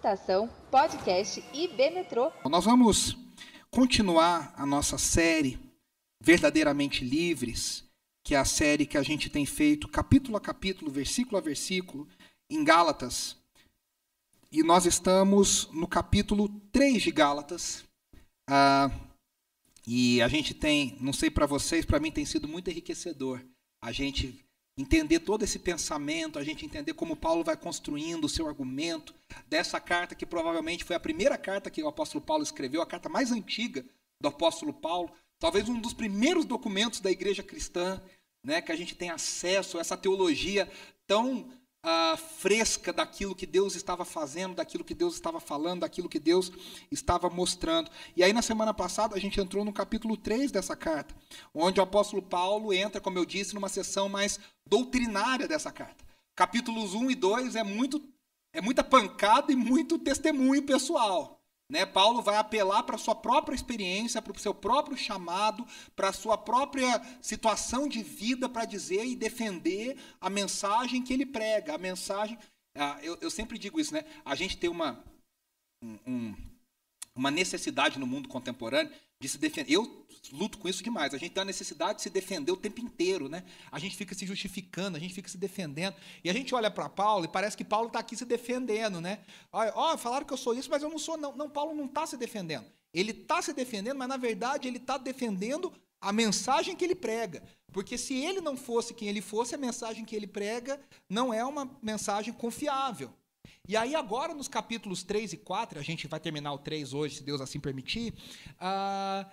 Estação Podcast IB Metrô. Nós vamos continuar a nossa série Verdadeiramente Livres, que é a série que a gente tem feito capítulo a capítulo, versículo a versículo, em Gálatas. E nós estamos no capítulo 3 de Gálatas. Ah, e a gente tem, não sei para vocês, para mim tem sido muito enriquecedor a gente entender todo esse pensamento, a gente entender como Paulo vai construindo o seu argumento dessa carta que provavelmente foi a primeira carta que o apóstolo Paulo escreveu, a carta mais antiga do apóstolo Paulo, talvez um dos primeiros documentos da igreja cristã, né, que a gente tem acesso a essa teologia tão uh, fresca daquilo que Deus estava fazendo, daquilo que Deus estava falando, daquilo que Deus estava mostrando. E aí, na semana passada, a gente entrou no capítulo 3 dessa carta, onde o apóstolo Paulo entra, como eu disse, numa sessão mais doutrinária dessa carta. Capítulos 1 e 2 é muito é muita pancada e muito testemunho pessoal. Né? Paulo vai apelar para a sua própria experiência, para o seu próprio chamado, para a sua própria situação de vida para dizer e defender a mensagem que ele prega. A mensagem. Ah, eu, eu, sempre digo isso, né? A gente tem uma, um, uma necessidade no mundo contemporâneo de se defender. Eu luto com isso demais. A gente tem a necessidade de se defender o tempo inteiro, né? A gente fica se justificando, a gente fica se defendendo. E a gente olha para Paulo e parece que Paulo está aqui se defendendo, né? Ó, oh, falaram que eu sou isso, mas eu não sou, não. Não, Paulo não está se defendendo. Ele está se defendendo, mas na verdade ele está defendendo a mensagem que ele prega. Porque se ele não fosse quem ele fosse, a mensagem que ele prega não é uma mensagem confiável. E aí, agora, nos capítulos 3 e 4, a gente vai terminar o 3 hoje, se Deus assim permitir, uh,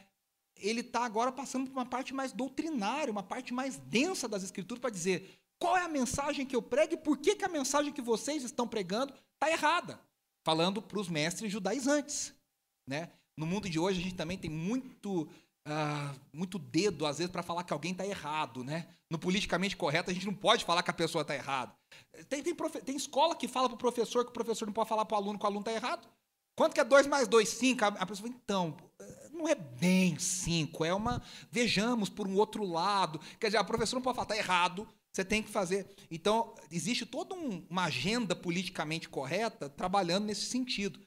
ele está agora passando por uma parte mais doutrinária, uma parte mais densa das Escrituras, para dizer qual é a mensagem que eu prego e por que, que a mensagem que vocês estão pregando está errada. Falando para os mestres judaizantes. Né? No mundo de hoje, a gente também tem muito ah, muito dedo, às vezes, para falar que alguém está errado, né? No politicamente correto, a gente não pode falar que a pessoa está errada. Tem, tem, tem, escola que fala para o professor que o professor não pode falar para o aluno que o aluno está errado. Quanto que é 2 mais 2? 5? A pessoa fala, então, não é bem 5, é uma. Vejamos por um outro lado. Quer dizer, a professora não pode falar, está errado, você tem que fazer. Então, existe toda um, uma agenda politicamente correta trabalhando nesse sentido,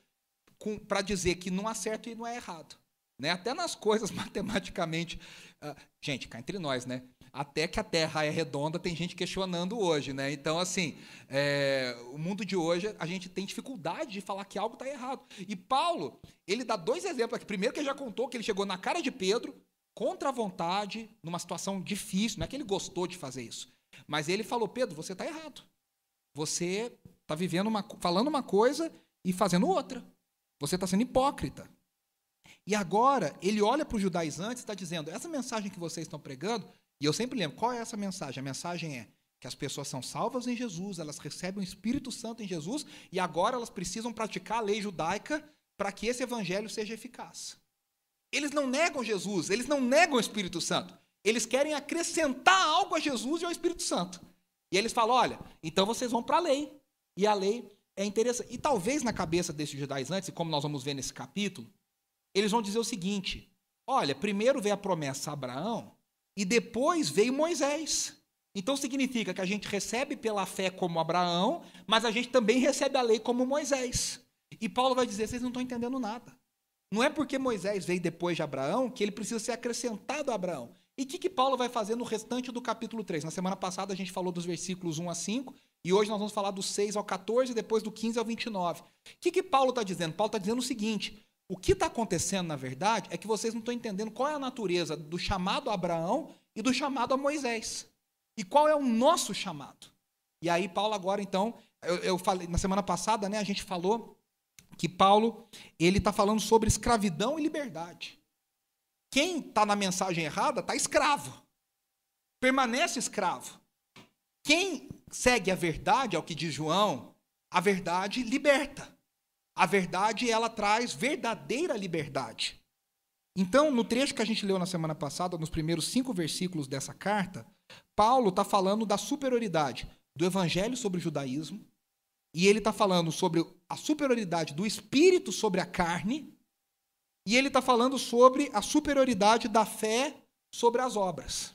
para dizer que não há certo e não é errado. Né? Até nas coisas matematicamente. Uh, gente, cá entre nós, né? Até que a Terra é redonda, tem gente questionando hoje, né? Então, assim, é, o mundo de hoje, a gente tem dificuldade de falar que algo está errado. E Paulo, ele dá dois exemplos aqui. Primeiro, que ele já contou que ele chegou na cara de Pedro, contra a vontade, numa situação difícil. Não é que ele gostou de fazer isso. Mas ele falou: Pedro, você está errado. Você está vivendo uma, falando uma coisa e fazendo outra. Você está sendo hipócrita. E agora ele olha para os judaizantes e está dizendo: essa mensagem que vocês estão pregando, e eu sempre lembro, qual é essa mensagem? A mensagem é que as pessoas são salvas em Jesus, elas recebem o Espírito Santo em Jesus, e agora elas precisam praticar a lei judaica para que esse evangelho seja eficaz. Eles não negam Jesus, eles não negam o Espírito Santo. Eles querem acrescentar algo a Jesus e ao Espírito Santo. E eles falam: olha, então vocês vão para a lei. E a lei é interessante. E talvez na cabeça desses judaizantes, e como nós vamos ver nesse capítulo, eles vão dizer o seguinte: olha, primeiro veio a promessa a Abraão e depois veio Moisés. Então significa que a gente recebe pela fé como Abraão, mas a gente também recebe a lei como Moisés. E Paulo vai dizer: vocês não estão entendendo nada. Não é porque Moisés veio depois de Abraão que ele precisa ser acrescentado a Abraão. E o que, que Paulo vai fazer no restante do capítulo 3? Na semana passada a gente falou dos versículos 1 a 5, e hoje nós vamos falar do 6 ao 14, e depois do 15 ao 29. O que, que Paulo está dizendo? Paulo está dizendo o seguinte: o que está acontecendo, na verdade, é que vocês não estão entendendo qual é a natureza do chamado a Abraão e do chamado a Moisés. E qual é o nosso chamado. E aí, Paulo, agora, então, eu, eu falei, na semana passada, né, a gente falou que Paulo ele está falando sobre escravidão e liberdade. Quem está na mensagem errada está escravo. Permanece escravo. Quem segue a verdade, é o que diz João, a verdade liberta. A verdade, ela traz verdadeira liberdade. Então, no trecho que a gente leu na semana passada, nos primeiros cinco versículos dessa carta, Paulo está falando da superioridade do evangelho sobre o judaísmo, e ele está falando sobre a superioridade do espírito sobre a carne, e ele está falando sobre a superioridade da fé sobre as obras.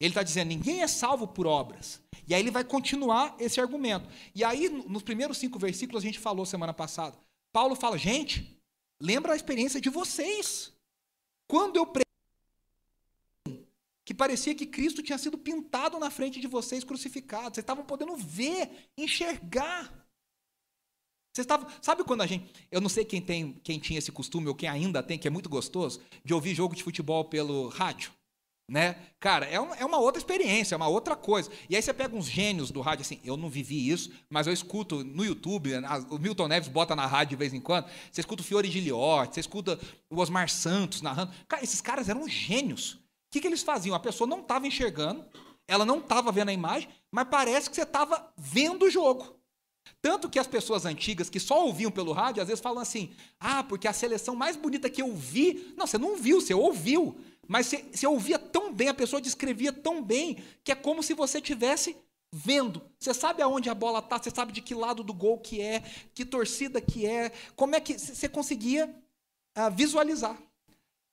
Ele está dizendo: ninguém é salvo por obras. E aí ele vai continuar esse argumento. E aí, nos primeiros cinco versículos, a gente falou semana passada. Paulo fala: gente, lembra a experiência de vocês. Quando eu que parecia que Cristo tinha sido pintado na frente de vocês crucificado. Vocês estavam podendo ver, enxergar. Vocês estavam, sabe quando a gente, eu não sei quem tem, quem tinha esse costume ou quem ainda tem, que é muito gostoso, de ouvir jogo de futebol pelo rádio, né? Cara, é uma, é uma outra experiência, é uma outra coisa. E aí você pega uns gênios do rádio assim, eu não vivi isso, mas eu escuto no YouTube, o Milton Neves bota na rádio de vez em quando, você escuta o Fiore Giliotti, você escuta o Osmar Santos narrando. Cara, esses caras eram gênios que, que eles faziam? A pessoa não estava enxergando, ela não estava vendo a imagem, mas parece que você estava vendo o jogo. Tanto que as pessoas antigas que só ouviam pelo rádio, às vezes falam assim: ah, porque a seleção mais bonita que eu vi. Não, você não viu, você ouviu. Mas você, você ouvia tão bem, a pessoa descrevia tão bem, que é como se você tivesse vendo. Você sabe aonde a bola está, você sabe de que lado do gol que é, que torcida que é, como é que você conseguia uh, visualizar.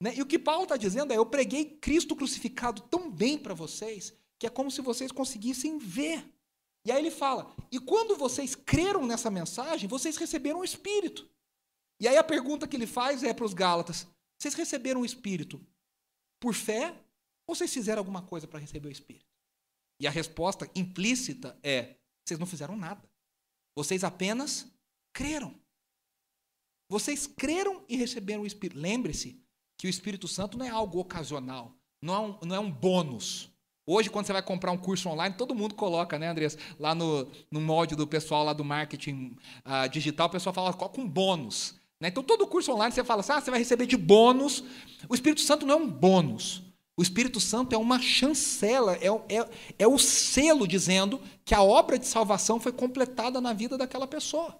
Né? E o que Paulo está dizendo é: eu preguei Cristo crucificado tão bem para vocês, que é como se vocês conseguissem ver. E aí ele fala: e quando vocês creram nessa mensagem, vocês receberam o Espírito. E aí a pergunta que ele faz é para os Gálatas: vocês receberam o Espírito por fé ou vocês fizeram alguma coisa para receber o Espírito? E a resposta implícita é: vocês não fizeram nada. Vocês apenas creram. Vocês creram e receberam o Espírito. Lembre-se, que o Espírito Santo não é algo ocasional, não é um, não é um bônus. Hoje, quando você vai comprar um curso online, todo mundo coloca, né, Andrés? Lá no, no molde do pessoal lá do marketing uh, digital, o pessoal fala, coloca um bônus. Né? Então, todo curso online você fala assim, ah, você vai receber de bônus. O Espírito Santo não é um bônus. O Espírito Santo é uma chancela, é, é, é o selo dizendo que a obra de salvação foi completada na vida daquela pessoa.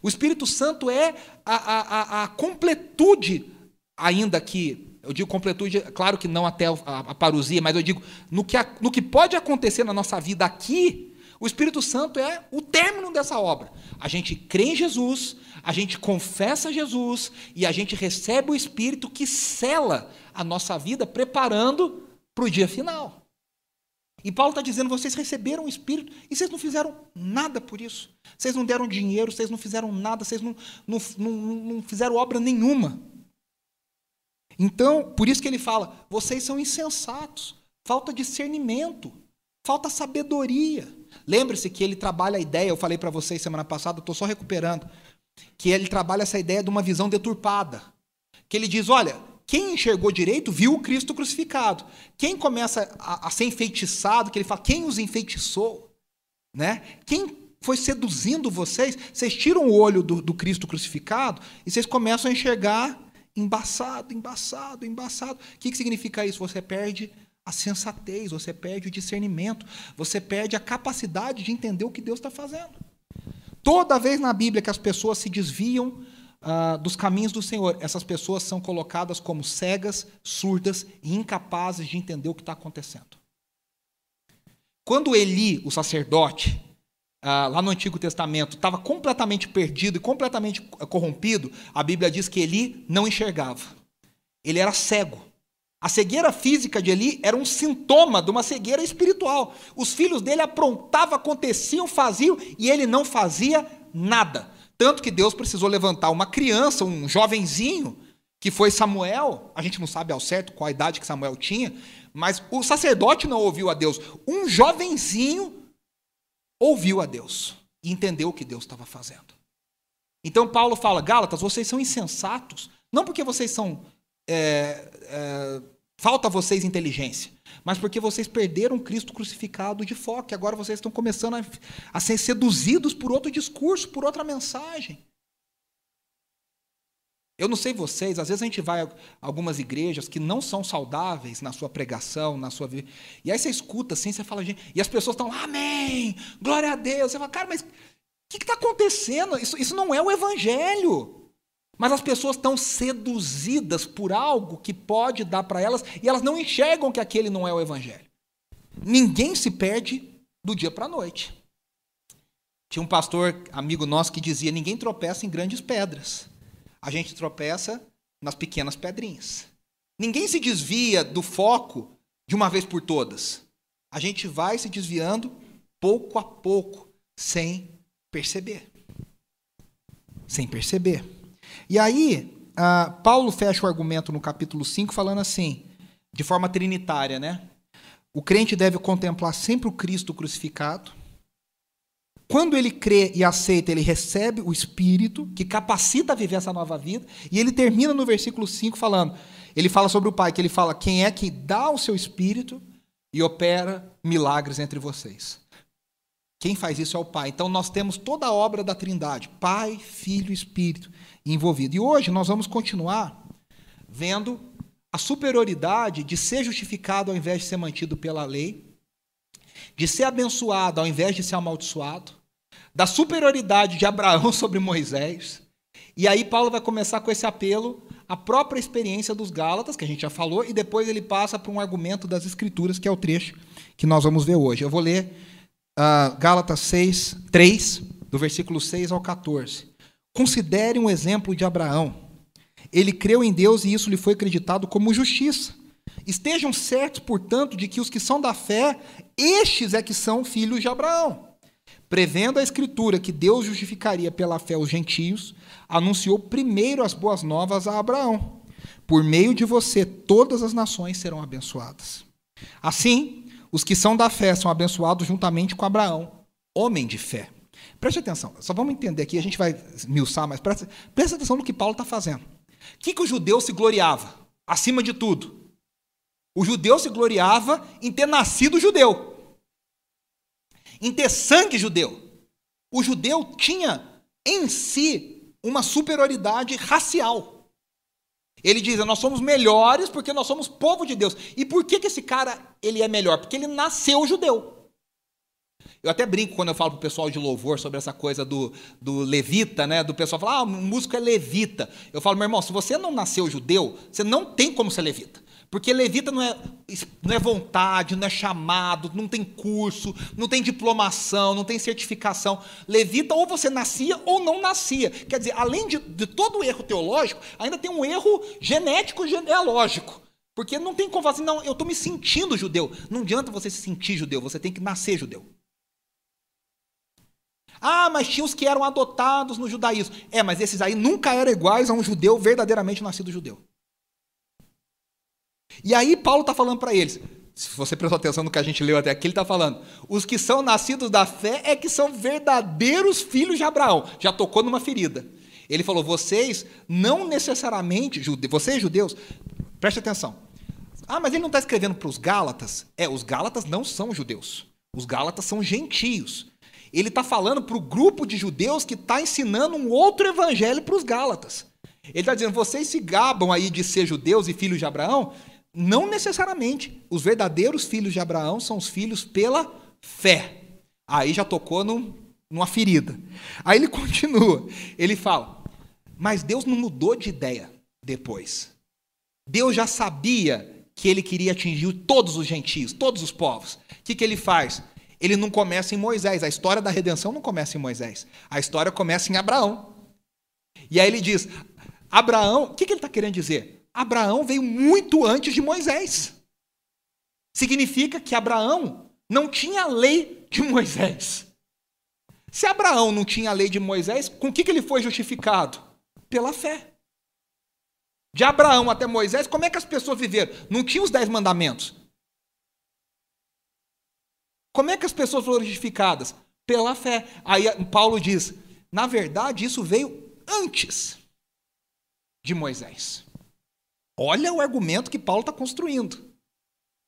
O Espírito Santo é a, a, a, completude ainda que, eu digo completude, claro que não até a, a parousia, mas eu digo, no que, no que pode acontecer na nossa vida aqui, o Espírito Santo é o término dessa obra. A gente crê em Jesus, a gente confessa Jesus e a gente recebe o Espírito que sela a nossa vida, preparando para o dia final. E Paulo está dizendo: vocês receberam o Espírito e vocês não fizeram nada por isso. Vocês não deram dinheiro, vocês não fizeram nada, vocês não, não, não, não fizeram obra nenhuma. Então, por isso que ele fala: vocês são insensatos, falta discernimento, falta sabedoria. Lembre-se que ele trabalha a ideia, eu falei para vocês semana passada, estou só recuperando, que ele trabalha essa ideia de uma visão deturpada. Que ele diz: olha, quem enxergou direito viu o Cristo crucificado. Quem começa a, a ser enfeitiçado, que ele fala, quem os enfeitiçou? Né? Quem foi seduzindo vocês, vocês tiram o olho do, do Cristo crucificado e vocês começam a enxergar embaçado, embaçado, embaçado. O que, que significa isso? Você perde a sensatez, você perde o discernimento, você perde a capacidade de entender o que Deus está fazendo. Toda vez na Bíblia que as pessoas se desviam uh, dos caminhos do Senhor, essas pessoas são colocadas como cegas, surdas e incapazes de entender o que está acontecendo. Quando Eli, o sacerdote, ah, lá no Antigo Testamento, estava completamente perdido e completamente corrompido, a Bíblia diz que Eli não enxergava. Ele era cego. A cegueira física de Eli era um sintoma de uma cegueira espiritual. Os filhos dele aprontavam, aconteciam, faziam e ele não fazia nada. Tanto que Deus precisou levantar uma criança, um jovenzinho, que foi Samuel. A gente não sabe ao certo qual a idade que Samuel tinha, mas o sacerdote não ouviu a Deus. Um jovenzinho ouviu a Deus e entendeu o que Deus estava fazendo. Então Paulo fala, Gálatas, vocês são insensatos, não porque vocês são é, é, falta a vocês inteligência, mas porque vocês perderam Cristo crucificado de foco, e agora vocês estão começando a, a ser seduzidos por outro discurso, por outra mensagem. Eu não sei vocês, às vezes a gente vai a algumas igrejas que não são saudáveis na sua pregação, na sua vida. E aí você escuta assim, você fala, gente, e as pessoas estão, amém, glória a Deus. Você fala, cara, mas o que está acontecendo? Isso, isso não é o evangelho. Mas as pessoas estão seduzidas por algo que pode dar para elas e elas não enxergam que aquele não é o evangelho. Ninguém se perde do dia para a noite. Tinha um pastor amigo nosso que dizia: ninguém tropeça em grandes pedras a gente tropeça nas pequenas pedrinhas. Ninguém se desvia do foco de uma vez por todas. a gente vai se desviando pouco a pouco, sem perceber. Sem perceber. E aí, uh, Paulo fecha o argumento no capítulo 5 falando assim, de forma trinitária, né? O crente deve contemplar sempre o Cristo crucificado. Quando ele crê e aceita, ele recebe o Espírito, que capacita a viver essa nova vida. E ele termina no versículo 5 falando: ele fala sobre o Pai, que ele fala: quem é que dá o seu Espírito e opera milagres entre vocês. Quem faz isso é o Pai. Então nós temos toda a obra da Trindade: Pai, Filho e Espírito envolvido. E hoje nós vamos continuar vendo a superioridade de ser justificado ao invés de ser mantido pela lei, de ser abençoado ao invés de ser amaldiçoado, da superioridade de Abraão sobre Moisés. E aí Paulo vai começar com esse apelo à própria experiência dos Gálatas, que a gente já falou, e depois ele passa para um argumento das Escrituras, que é o trecho que nós vamos ver hoje. Eu vou ler uh, Gálatas 6, 3, do versículo 6 ao 14. Considere um exemplo de Abraão ele creu em Deus e isso lhe foi acreditado como justiça. Estejam certos, portanto, de que os que são da fé, estes é que são filhos de Abraão. Prevendo a Escritura que Deus justificaria pela fé os gentios, anunciou primeiro as boas novas a Abraão. Por meio de você, todas as nações serão abençoadas. Assim, os que são da fé são abençoados juntamente com Abraão, homem de fé. Preste atenção, só vamos entender aqui, a gente vai milçar, mas preste, preste atenção no que Paulo está fazendo. O que, que o judeu se gloriava? Acima de tudo. O judeu se gloriava em ter nascido judeu, em ter sangue judeu. O judeu tinha em si uma superioridade racial. Ele diz: nós somos melhores porque nós somos povo de Deus. E por que, que esse cara ele é melhor? Porque ele nasceu judeu. Eu até brinco quando eu falo para o pessoal de louvor sobre essa coisa do, do levita, né? Do pessoal falar, ah, o músico é levita. Eu falo, meu irmão, se você não nasceu judeu, você não tem como ser levita. Porque levita não é, não é vontade, não é chamado, não tem curso, não tem diplomação, não tem certificação. Levita ou você nascia ou não nascia. Quer dizer, além de, de todo o erro teológico, ainda tem um erro genético genealógico. Porque não tem como falar assim, não, eu estou me sentindo judeu. Não adianta você se sentir judeu, você tem que nascer judeu. Ah, mas tinha os que eram adotados no judaísmo. É, mas esses aí nunca eram iguais a um judeu verdadeiramente nascido judeu. E aí Paulo está falando para eles, se você prestou atenção no que a gente leu até aqui, ele está falando: os que são nascidos da fé é que são verdadeiros filhos de Abraão. Já tocou numa ferida. Ele falou: vocês não necessariamente, vocês judeus, preste atenção. Ah, mas ele não está escrevendo para os Gálatas? É, os Gálatas não são judeus. Os Gálatas são gentios ele está falando para o grupo de judeus que está ensinando um outro evangelho para os Gálatas. Ele está dizendo: vocês se gabam aí de ser judeus e filhos de Abraão? Não necessariamente. Os verdadeiros filhos de Abraão são os filhos pela fé. Aí já tocou num, numa ferida. Aí ele continua. Ele fala: Mas Deus não mudou de ideia depois. Deus já sabia que ele queria atingir todos os gentios, todos os povos. O que, que ele faz? Ele não começa em Moisés. A história da redenção não começa em Moisés. A história começa em Abraão. E aí ele diz: Abraão, o que, ele está querendo dizer? Abraão veio muito antes de Moisés. Significa que Abraão não tinha a lei de Moisés. Se Abraão não tinha a lei de Moisés, com o que, que ele foi justificado? Pela fé. De Abraão até Moisés, como é que as pessoas viveram? Não tinha os dez mandamentos. Como é que as pessoas foram justificadas? Pela fé. Aí Paulo diz: na verdade, isso veio antes de Moisés. Olha o argumento que Paulo está construindo.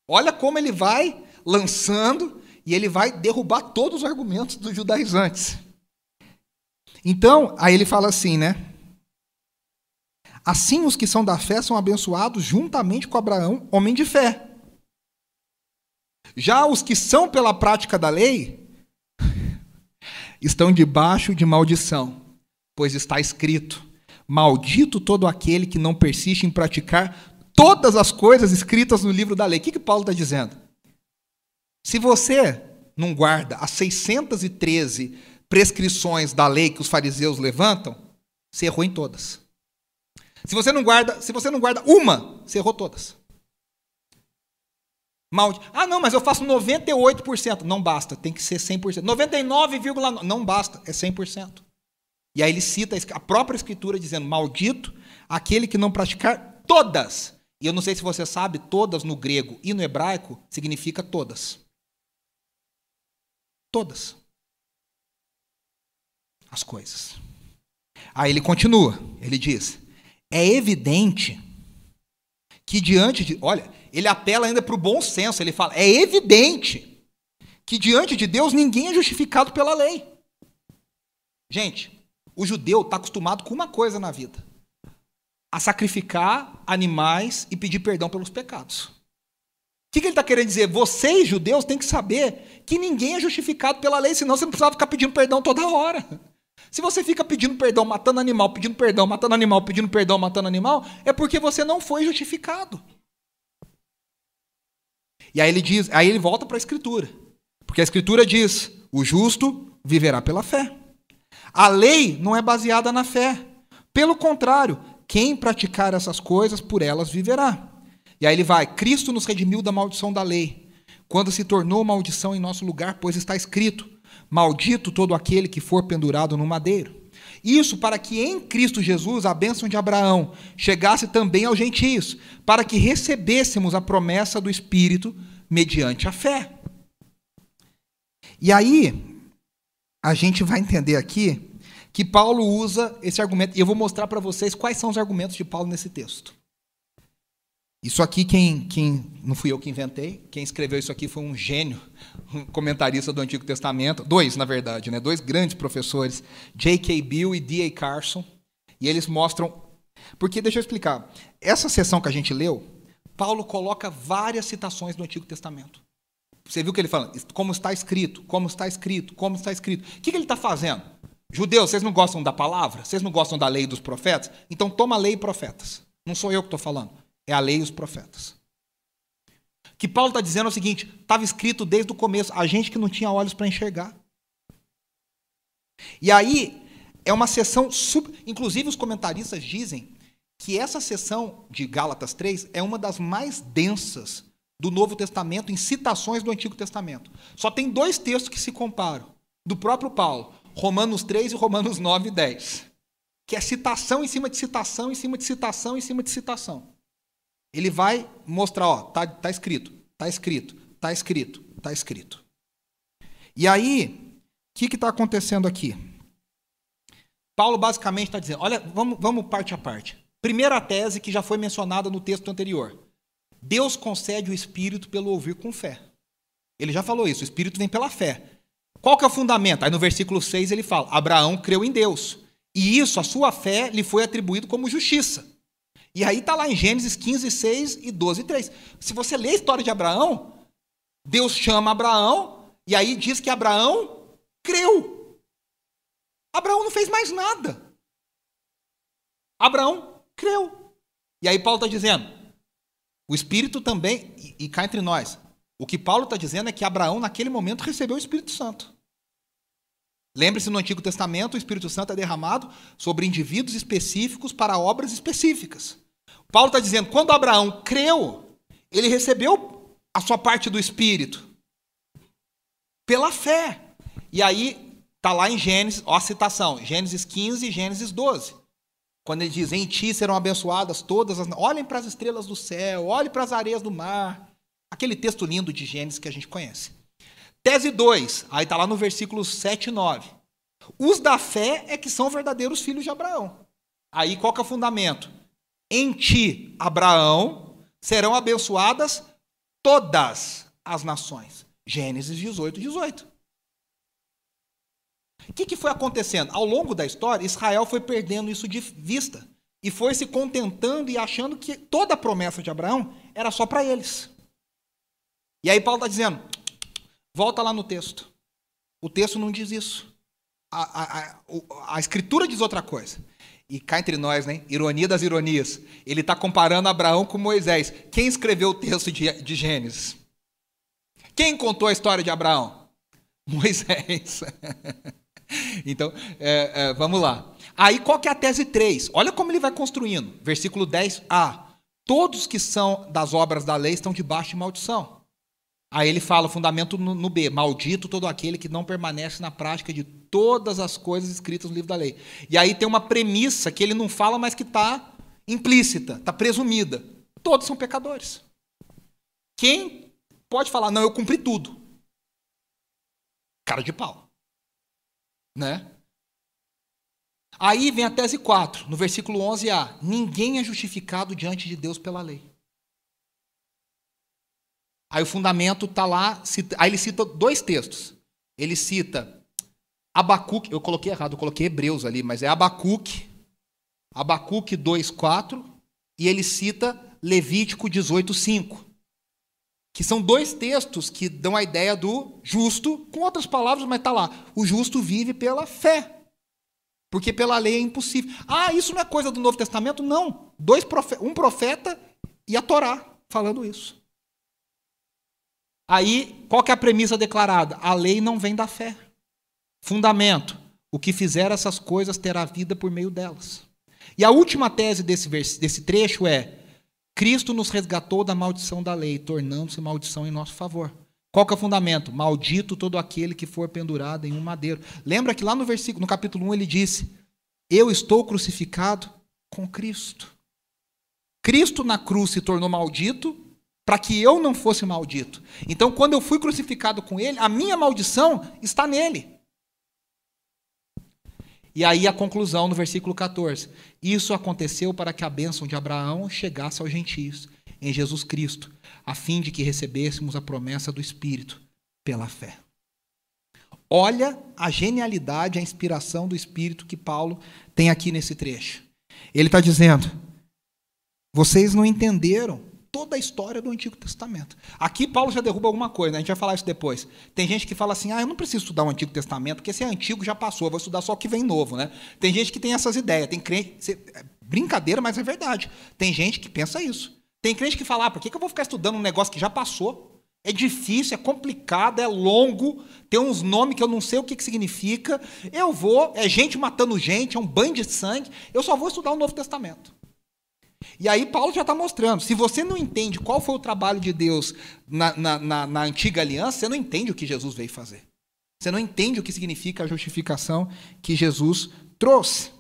Olha como ele vai lançando e ele vai derrubar todos os argumentos dos judaizantes. Então, aí ele fala assim, né? Assim os que são da fé são abençoados juntamente com Abraão, homem de fé. Já os que são pela prática da lei estão debaixo de maldição, pois está escrito: Maldito todo aquele que não persiste em praticar todas as coisas escritas no livro da lei. O que, que Paulo está dizendo? Se você não guarda as 613 prescrições da lei que os fariseus levantam, você errou em todas. Se você não guarda, se você não guarda uma, você errou todas. Maldi ah, não, mas eu faço 98%. Não basta, tem que ser 100%. 99,9%. Não basta, é 100%. E aí ele cita a própria escritura dizendo: Maldito aquele que não praticar todas. E eu não sei se você sabe, todas no grego e no hebraico significa todas. Todas. As coisas. Aí ele continua, ele diz: É evidente que diante de. Olha, ele apela ainda para o bom senso. Ele fala: é evidente que diante de Deus ninguém é justificado pela lei. Gente, o judeu está acostumado com uma coisa na vida: a sacrificar animais e pedir perdão pelos pecados. O que, que ele está querendo dizer? Vocês, judeus, têm que saber que ninguém é justificado pela lei, senão você não precisava ficar pedindo perdão toda hora. Se você fica pedindo perdão, matando animal, pedindo perdão, matando animal, pedindo perdão, matando animal, é porque você não foi justificado. E aí ele diz, aí ele volta para a escritura. Porque a escritura diz: "O justo viverá pela fé". A lei não é baseada na fé. Pelo contrário, quem praticar essas coisas por elas viverá. E aí ele vai: Cristo nos redimiu da maldição da lei, quando se tornou maldição em nosso lugar, pois está escrito: Maldito todo aquele que for pendurado no madeiro. Isso para que em Cristo Jesus a bênção de Abraão chegasse também aos gentios, para que recebêssemos a promessa do Espírito mediante a fé. E aí, a gente vai entender aqui que Paulo usa esse argumento, e eu vou mostrar para vocês quais são os argumentos de Paulo nesse texto. Isso aqui, quem, quem não fui eu que inventei, quem escreveu isso aqui foi um gênio, um comentarista do Antigo Testamento, dois, na verdade, né, dois grandes professores, J.K. Bill e D.A. Carson, e eles mostram. Porque, deixa eu explicar, essa sessão que a gente leu, Paulo coloca várias citações do Antigo Testamento. Você viu que ele fala, como está escrito, como está escrito, como está escrito. O que, que ele está fazendo? Judeus, vocês não gostam da palavra? Vocês não gostam da lei dos profetas? Então toma a lei e profetas. Não sou eu que estou falando. É a lei e os profetas. Que Paulo está dizendo é o seguinte: estava escrito desde o começo, a gente que não tinha olhos para enxergar. E aí, é uma sessão. Sub... Inclusive, os comentaristas dizem que essa sessão de Gálatas 3 é uma das mais densas do Novo Testamento em citações do Antigo Testamento. Só tem dois textos que se comparam, do próprio Paulo, Romanos 3 e Romanos 9 e 10. Que é citação em cima de citação, em cima de citação, em cima de citação. Ele vai mostrar, ó, tá, tá escrito, tá escrito, tá escrito, tá escrito. E aí, o que está acontecendo aqui? Paulo basicamente está dizendo, olha, vamos, vamos parte a parte. Primeira tese que já foi mencionada no texto anterior. Deus concede o Espírito pelo ouvir com fé. Ele já falou isso, o Espírito vem pela fé. Qual que é o fundamento? Aí no versículo 6 ele fala: Abraão creu em Deus. E isso, a sua fé, lhe foi atribuído como justiça. E aí está lá em Gênesis 15, 6 e 12, 3. Se você ler a história de Abraão, Deus chama Abraão e aí diz que Abraão creu. Abraão não fez mais nada. Abraão creu. E aí Paulo está dizendo, o Espírito também, e, e cá entre nós, o que Paulo está dizendo é que Abraão, naquele momento, recebeu o Espírito Santo. Lembre-se, no Antigo Testamento, o Espírito Santo é derramado sobre indivíduos específicos para obras específicas. Paulo está dizendo, quando Abraão creu, ele recebeu a sua parte do Espírito pela fé. E aí está lá em Gênesis, ó a citação, Gênesis 15 e Gênesis 12. Quando ele diz, em ti serão abençoadas todas as... Olhem para as estrelas do céu, olhem para as areias do mar. Aquele texto lindo de Gênesis que a gente conhece. Tese 2, aí está lá no versículo 7 e 9. Os da fé é que são verdadeiros filhos de Abraão. Aí qual que é o fundamento? Em ti, Abraão, serão abençoadas todas as nações. Gênesis 18, 18. O que, que foi acontecendo? Ao longo da história, Israel foi perdendo isso de vista e foi se contentando e achando que toda a promessa de Abraão era só para eles. E aí Paulo está dizendo: volta lá no texto. O texto não diz isso. A, a, a, a escritura diz outra coisa. E cá entre nós, né? Ironia das ironias. Ele está comparando Abraão com Moisés. Quem escreveu o texto de, de Gênesis? Quem contou a história de Abraão? Moisés. então, é, é, vamos lá. Aí, qual que é a tese 3? Olha como ele vai construindo. Versículo 10a. Todos que são das obras da lei estão debaixo de maldição. Aí ele fala, fundamento no, no, B, maldito todo aquele que não permanece na prática de todas as coisas escritas no livro da lei. E aí tem uma premissa que ele não fala, mas que está implícita, está presumida. Todos são pecadores. Quem pode falar, não, eu cumpri tudo? Cara de pau. Né? Aí vem a tese 4, no versículo 11a. Ninguém é justificado diante de Deus pela lei. Aí o fundamento está lá, aí ele cita dois textos. Ele cita Abacuque, eu coloquei errado, eu coloquei Hebreus ali, mas é Abacuque, Abacuque 2,4, e ele cita Levítico 18,5. Que são dois textos que dão a ideia do justo, com outras palavras, mas está lá. O justo vive pela fé. Porque pela lei é impossível. Ah, isso não é coisa do Novo Testamento? Não. Dois profe um profeta e a Torá falando isso. Aí, qual que é a premissa declarada? A lei não vem da fé. Fundamento: o que fizer essas coisas terá vida por meio delas. E a última tese desse, desse trecho é: Cristo nos resgatou da maldição da lei, tornando-se maldição em nosso favor. Qual que é o fundamento? Maldito todo aquele que for pendurado em um madeiro. Lembra que lá no versículo, no capítulo 1, ele disse: Eu estou crucificado com Cristo. Cristo na cruz se tornou maldito para que eu não fosse maldito. Então, quando eu fui crucificado com ele, a minha maldição está nele. E aí a conclusão no versículo 14. Isso aconteceu para que a bênção de Abraão chegasse aos gentios, em Jesus Cristo, a fim de que recebêssemos a promessa do Espírito pela fé. Olha a genialidade, a inspiração do Espírito que Paulo tem aqui nesse trecho. Ele está dizendo: vocês não entenderam toda a história do Antigo Testamento. Aqui Paulo já derruba alguma coisa, né? a gente vai falar isso depois. Tem gente que fala assim: ah, eu não preciso estudar o Antigo Testamento, porque esse é antigo já passou, eu vou estudar só o que vem novo. Né? Tem gente que tem essas ideias, tem crente. É brincadeira, mas é verdade. Tem gente que pensa isso. Tem crente que fala: ah, por que eu vou ficar estudando um negócio que já passou? É difícil, é complicado, é longo, tem uns nomes que eu não sei o que, que significa. Eu vou, é gente matando gente, é um banho de sangue. Eu só vou estudar o Novo Testamento. E aí Paulo já está mostrando, se você não entende qual foi o trabalho de Deus na, na, na, na, antiga aliança, você não entende o que Jesus veio fazer. Você não entende o que significa a justificação que Jesus trouxe.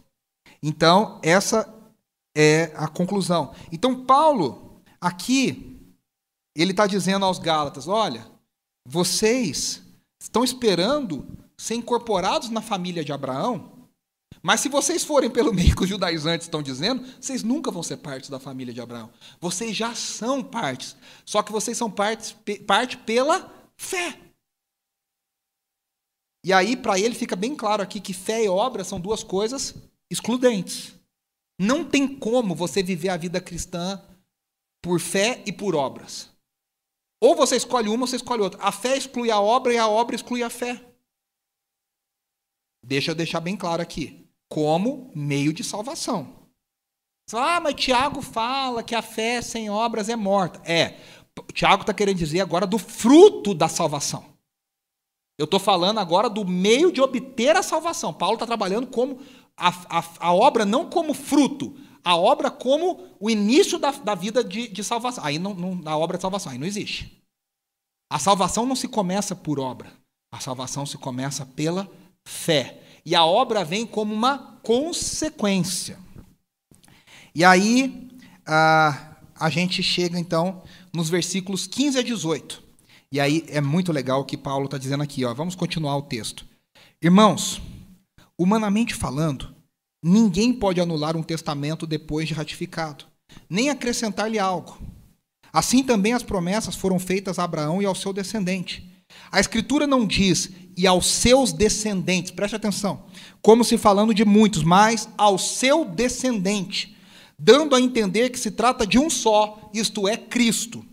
Então, essa é a conclusão. Então, Paulo, aqui, ele está dizendo aos Gálatas: olha, vocês estão esperando ser incorporados na família de Abraão, mas se vocês forem pelo meio que os judaizantes estão dizendo, vocês nunca vão ser parte da família de Abraão. Vocês já são partes. Só que vocês são parte, parte pela fé. E aí, para ele, fica bem claro aqui que fé e obra são duas coisas excludentes. Não tem como você viver a vida cristã por fé e por obras. Ou você escolhe uma ou você escolhe outra. A fé exclui a obra e a obra exclui a fé. Deixa eu deixar bem claro aqui como meio de salvação. Ah, mas Tiago fala que a fé sem obras é morta. É, Tiago está querendo dizer agora do fruto da salvação. Eu estou falando agora do meio de obter a salvação. Paulo está trabalhando como a, a, a, obra não como fruto, a obra como o início da, da vida de, de salvação. Aí não, não, a obra de salvação, aí não existe. A salvação não se começa por obra. A salvação se começa pela fé. E a obra vem como uma consequência. E aí a, a gente chega então nos versículos 15 a 18. E aí é muito legal o que Paulo está dizendo aqui. Ó. Vamos continuar o texto. Irmãos, humanamente falando, ninguém pode anular um testamento depois de ratificado, nem acrescentar-lhe algo. Assim também as promessas foram feitas a Abraão e ao seu descendente. A Escritura não diz e aos seus descendentes, preste atenção, como se falando de muitos, mas ao seu descendente, dando a entender que se trata de um só, isto é, Cristo.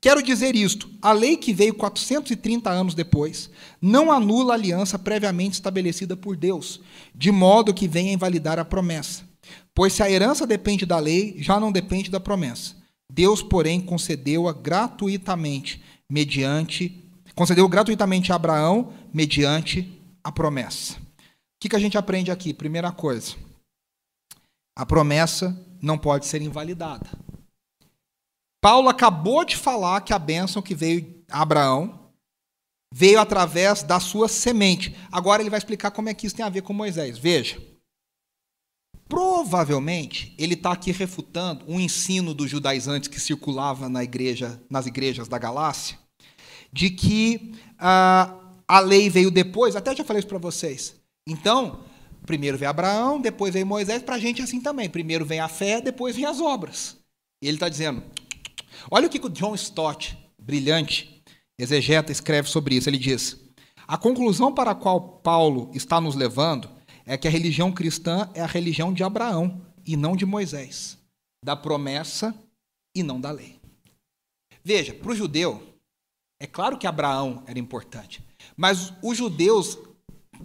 Quero dizer isto: a lei que veio 430 anos depois não anula a aliança previamente estabelecida por Deus, de modo que venha invalidar a promessa. Pois se a herança depende da lei, já não depende da promessa. Deus, porém, concedeu-a gratuitamente, mediante concedeu gratuitamente a Abraão mediante a promessa. O que, que a gente aprende aqui? Primeira coisa, a promessa não pode ser invalidada. Paulo acabou de falar que a bênção que veio Abraão, veio através da sua semente. Agora ele vai explicar como é que isso tem a ver com Moisés. Veja. Provavelmente ele está aqui refutando um ensino dos judaizantes que circulava na igreja, nas igrejas da Galácia, de que ah, a lei veio depois. Até já falei isso para vocês. Então, primeiro veio Abraão, depois veio Moisés. Para a gente é assim também. Primeiro vem a fé, depois vem as obras. E ele está dizendo: olha o que o John Stott, brilhante, exegeta, escreve sobre isso. Ele diz: a conclusão para a qual Paulo está nos levando é que a religião cristã é a religião de Abraão e não de Moisés, da promessa e não da lei. Veja, para o judeu, é claro que Abraão era importante, mas os judeus,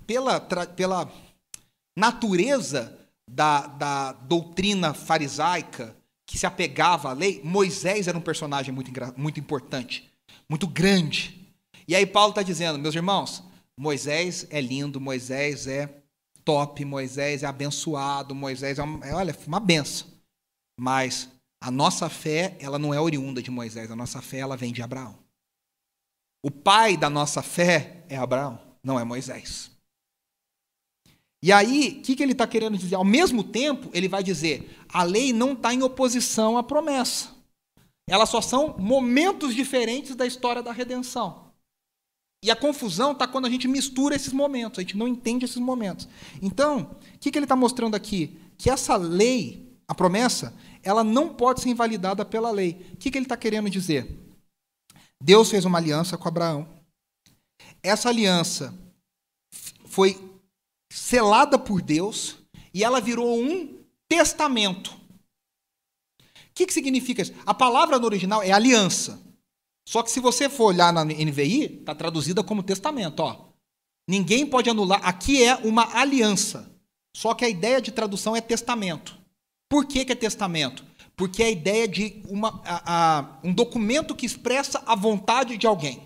pela, pela natureza da, da doutrina farisaica, que se apegava à lei, Moisés era um personagem muito, muito importante, muito grande. E aí Paulo está dizendo, meus irmãos, Moisés é lindo, Moisés é top, Moisés é abençoado, Moisés é, uma, é olha, uma benção. Mas a nossa fé, ela não é oriunda de Moisés, a nossa fé, ela vem de Abraão. O pai da nossa fé é Abraão, não é Moisés. E aí, o que, que ele está querendo dizer? Ao mesmo tempo, ele vai dizer: a lei não está em oposição à promessa. Elas só são momentos diferentes da história da redenção. E a confusão está quando a gente mistura esses momentos, a gente não entende esses momentos. Então, o que, que ele está mostrando aqui? Que essa lei, a promessa, ela não pode ser invalidada pela lei. O que, que ele está querendo dizer? Deus fez uma aliança com Abraão. Essa aliança foi selada por Deus e ela virou um testamento. O que, que significa isso? A palavra no original é aliança. Só que se você for olhar na NVI, está traduzida como testamento. Ó. Ninguém pode anular. Aqui é uma aliança. Só que a ideia de tradução é testamento. Por que, que é testamento? Porque a ideia de uma, a, a, um documento que expressa a vontade de alguém.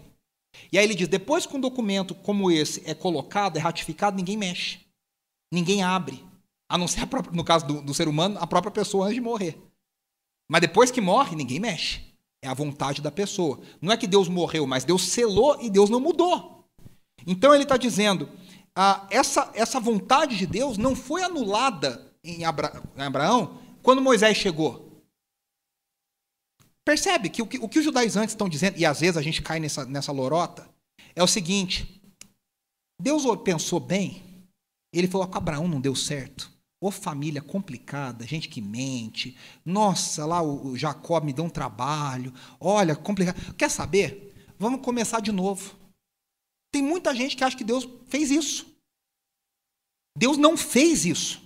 E aí ele diz: depois que um documento como esse é colocado, é ratificado, ninguém mexe. Ninguém abre. A não ser, própria, no caso do, do ser humano, a própria pessoa antes de morrer. Mas depois que morre, ninguém mexe. É a vontade da pessoa. Não é que Deus morreu, mas Deus selou e Deus não mudou. Então ele está dizendo: ah, essa, essa vontade de Deus não foi anulada em, Abra, em Abraão quando Moisés chegou. Percebe que o, que o que os judaizantes estão dizendo, e às vezes a gente cai nessa, nessa lorota, é o seguinte: Deus pensou bem, ele falou que Abraão não deu certo. Ô família complicada, gente que mente. Nossa, lá o Jacó me deu um trabalho. Olha, complicado. Quer saber? Vamos começar de novo. Tem muita gente que acha que Deus fez isso. Deus não fez isso.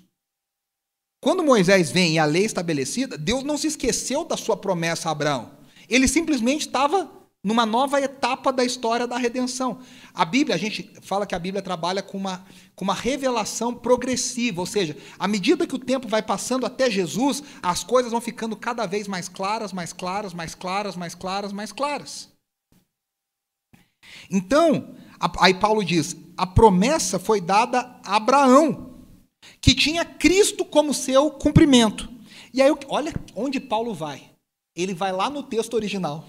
Quando Moisés vem e a lei estabelecida, Deus não se esqueceu da sua promessa a Abraão. Ele simplesmente estava numa nova etapa da história da redenção. A Bíblia, a gente fala que a Bíblia trabalha com uma, com uma revelação progressiva, ou seja, à medida que o tempo vai passando até Jesus, as coisas vão ficando cada vez mais claras, mais claras, mais claras, mais claras, mais claras. Então, aí Paulo diz: a promessa foi dada a Abraão, que tinha Cristo como seu cumprimento. E aí, olha onde Paulo vai. Ele vai lá no texto original.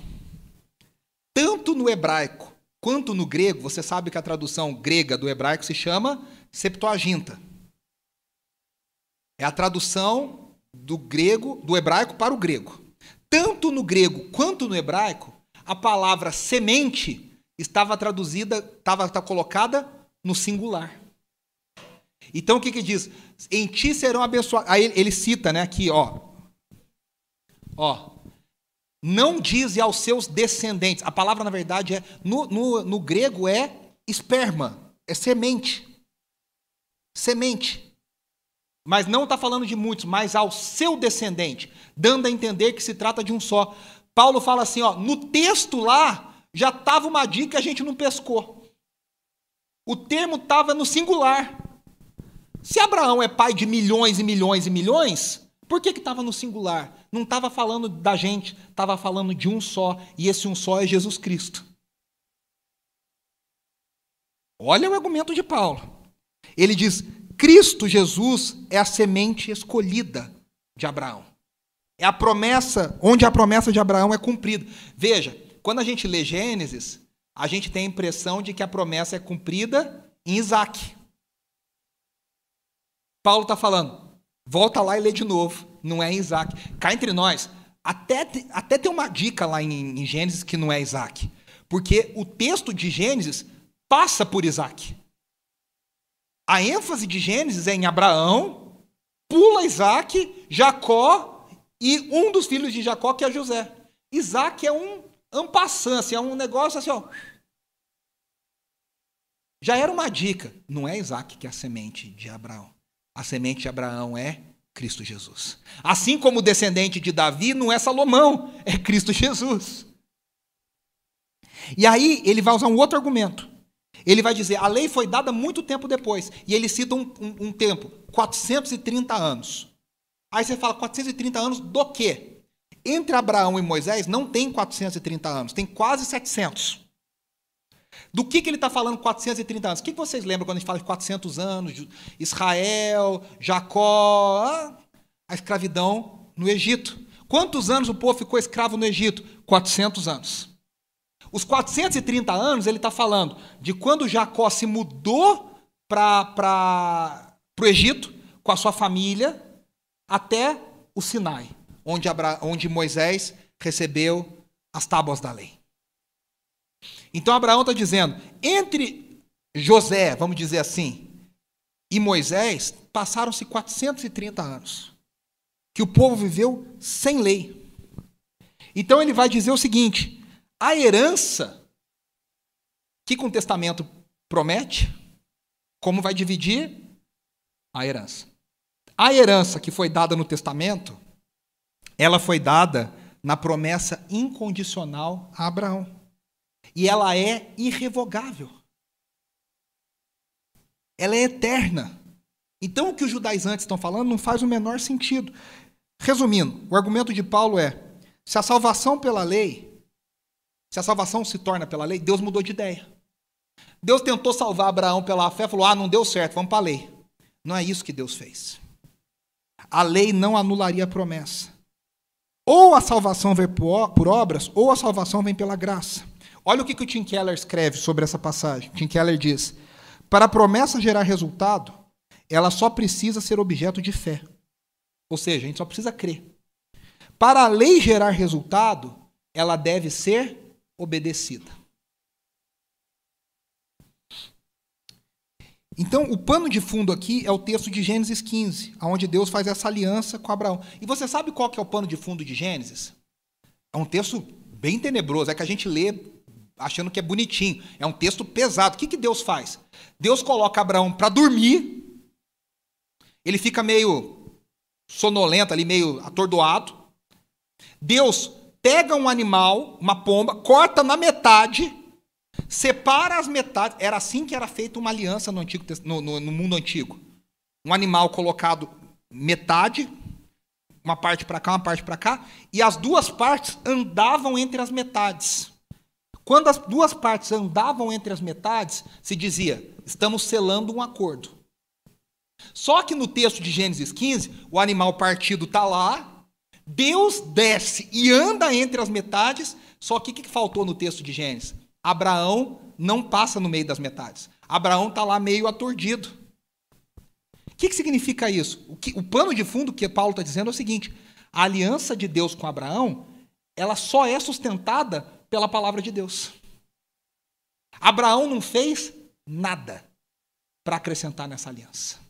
Tanto no hebraico quanto no grego, você sabe que a tradução grega do hebraico se chama Septuaginta. É a tradução do grego, do hebraico para o grego. Tanto no grego quanto no hebraico, a palavra semente estava traduzida, estava, estava colocada no singular. Então o que, que diz? Em ti serão abençoados. Aí ele cita, né, aqui, ó. Ó, não diz aos seus descendentes. A palavra, na verdade, é no, no, no grego é esperma, é semente. Semente. Mas não está falando de muitos, mas ao seu descendente, dando a entender que se trata de um só. Paulo fala assim: ó, no texto lá já estava uma dica que a gente não pescou. O termo estava no singular. Se Abraão é pai de milhões e milhões e milhões, por que estava no singular? Não estava falando da gente, estava falando de um só, e esse um só é Jesus Cristo. Olha o argumento de Paulo. Ele diz: Cristo Jesus é a semente escolhida de Abraão. É a promessa, onde a promessa de Abraão é cumprida. Veja, quando a gente lê Gênesis, a gente tem a impressão de que a promessa é cumprida em Isaac. Paulo está falando, volta lá e lê de novo, não é Isaac. Cá entre nós, até, até tem uma dica lá em, em Gênesis que não é Isaac. Porque o texto de Gênesis passa por Isaac. A ênfase de Gênesis é em Abraão, pula Isaac, Jacó e um dos filhos de Jacó, que é José. Isaac é um ampassant, assim, é um negócio assim, ó. Já era uma dica. Não é Isaac que é a semente de Abraão. A semente de Abraão é Cristo Jesus. Assim como o descendente de Davi não é Salomão, é Cristo Jesus. E aí ele vai usar um outro argumento. Ele vai dizer: a lei foi dada muito tempo depois. E ele cita um, um, um tempo: 430 anos. Aí você fala: 430 anos do quê? Entre Abraão e Moisés não tem 430 anos, tem quase 700. Do que, que ele está falando 430 anos? O que, que vocês lembram quando a gente fala de 400 anos? Israel, Jacó, ah, a escravidão no Egito. Quantos anos o povo ficou escravo no Egito? 400 anos. Os 430 anos ele está falando de quando Jacó se mudou para o Egito com a sua família até o Sinai, onde, Abra, onde Moisés recebeu as tábuas da lei. Então Abraão está dizendo, entre José, vamos dizer assim, e Moisés, passaram-se 430 anos. Que o povo viveu sem lei. Então ele vai dizer o seguinte: a herança, que com o testamento promete, como vai dividir a herança? A herança que foi dada no testamento, ela foi dada na promessa incondicional a Abraão. E ela é irrevogável. Ela é eterna. Então o que os judaizantes estão falando não faz o menor sentido. Resumindo, o argumento de Paulo é: se a salvação pela lei, se a salvação se torna pela lei, Deus mudou de ideia. Deus tentou salvar Abraão pela fé, falou: ah, não deu certo, vamos para a lei. Não é isso que Deus fez. A lei não anularia a promessa. Ou a salvação vem por obras, ou a salvação vem pela graça. Olha o que, que o Tim Keller escreve sobre essa passagem. Tim Keller diz: Para a promessa gerar resultado, ela só precisa ser objeto de fé. Ou seja, a gente só precisa crer. Para a lei gerar resultado, ela deve ser obedecida. Então, o pano de fundo aqui é o texto de Gênesis 15, onde Deus faz essa aliança com Abraão. E você sabe qual que é o pano de fundo de Gênesis? É um texto bem tenebroso, é que a gente lê achando que é bonitinho. É um texto pesado. O que, que Deus faz? Deus coloca Abraão para dormir. Ele fica meio sonolento ali, meio atordoado. Deus pega um animal, uma pomba, corta na metade, separa as metades. Era assim que era feita uma aliança no, antigo, no, no, no mundo antigo. Um animal colocado metade, uma parte para cá, uma parte para cá, e as duas partes andavam entre as metades. Quando as duas partes andavam entre as metades, se dizia: estamos selando um acordo. Só que no texto de Gênesis 15, o animal partido está lá, Deus desce e anda entre as metades, só que o que faltou no texto de Gênesis? Abraão não passa no meio das metades. Abraão está lá meio aturdido. O que, que significa isso? O, que, o pano de fundo que Paulo está dizendo é o seguinte: a aliança de Deus com Abraão, ela só é sustentada pela palavra de Deus. Abraão não fez nada para acrescentar nessa aliança.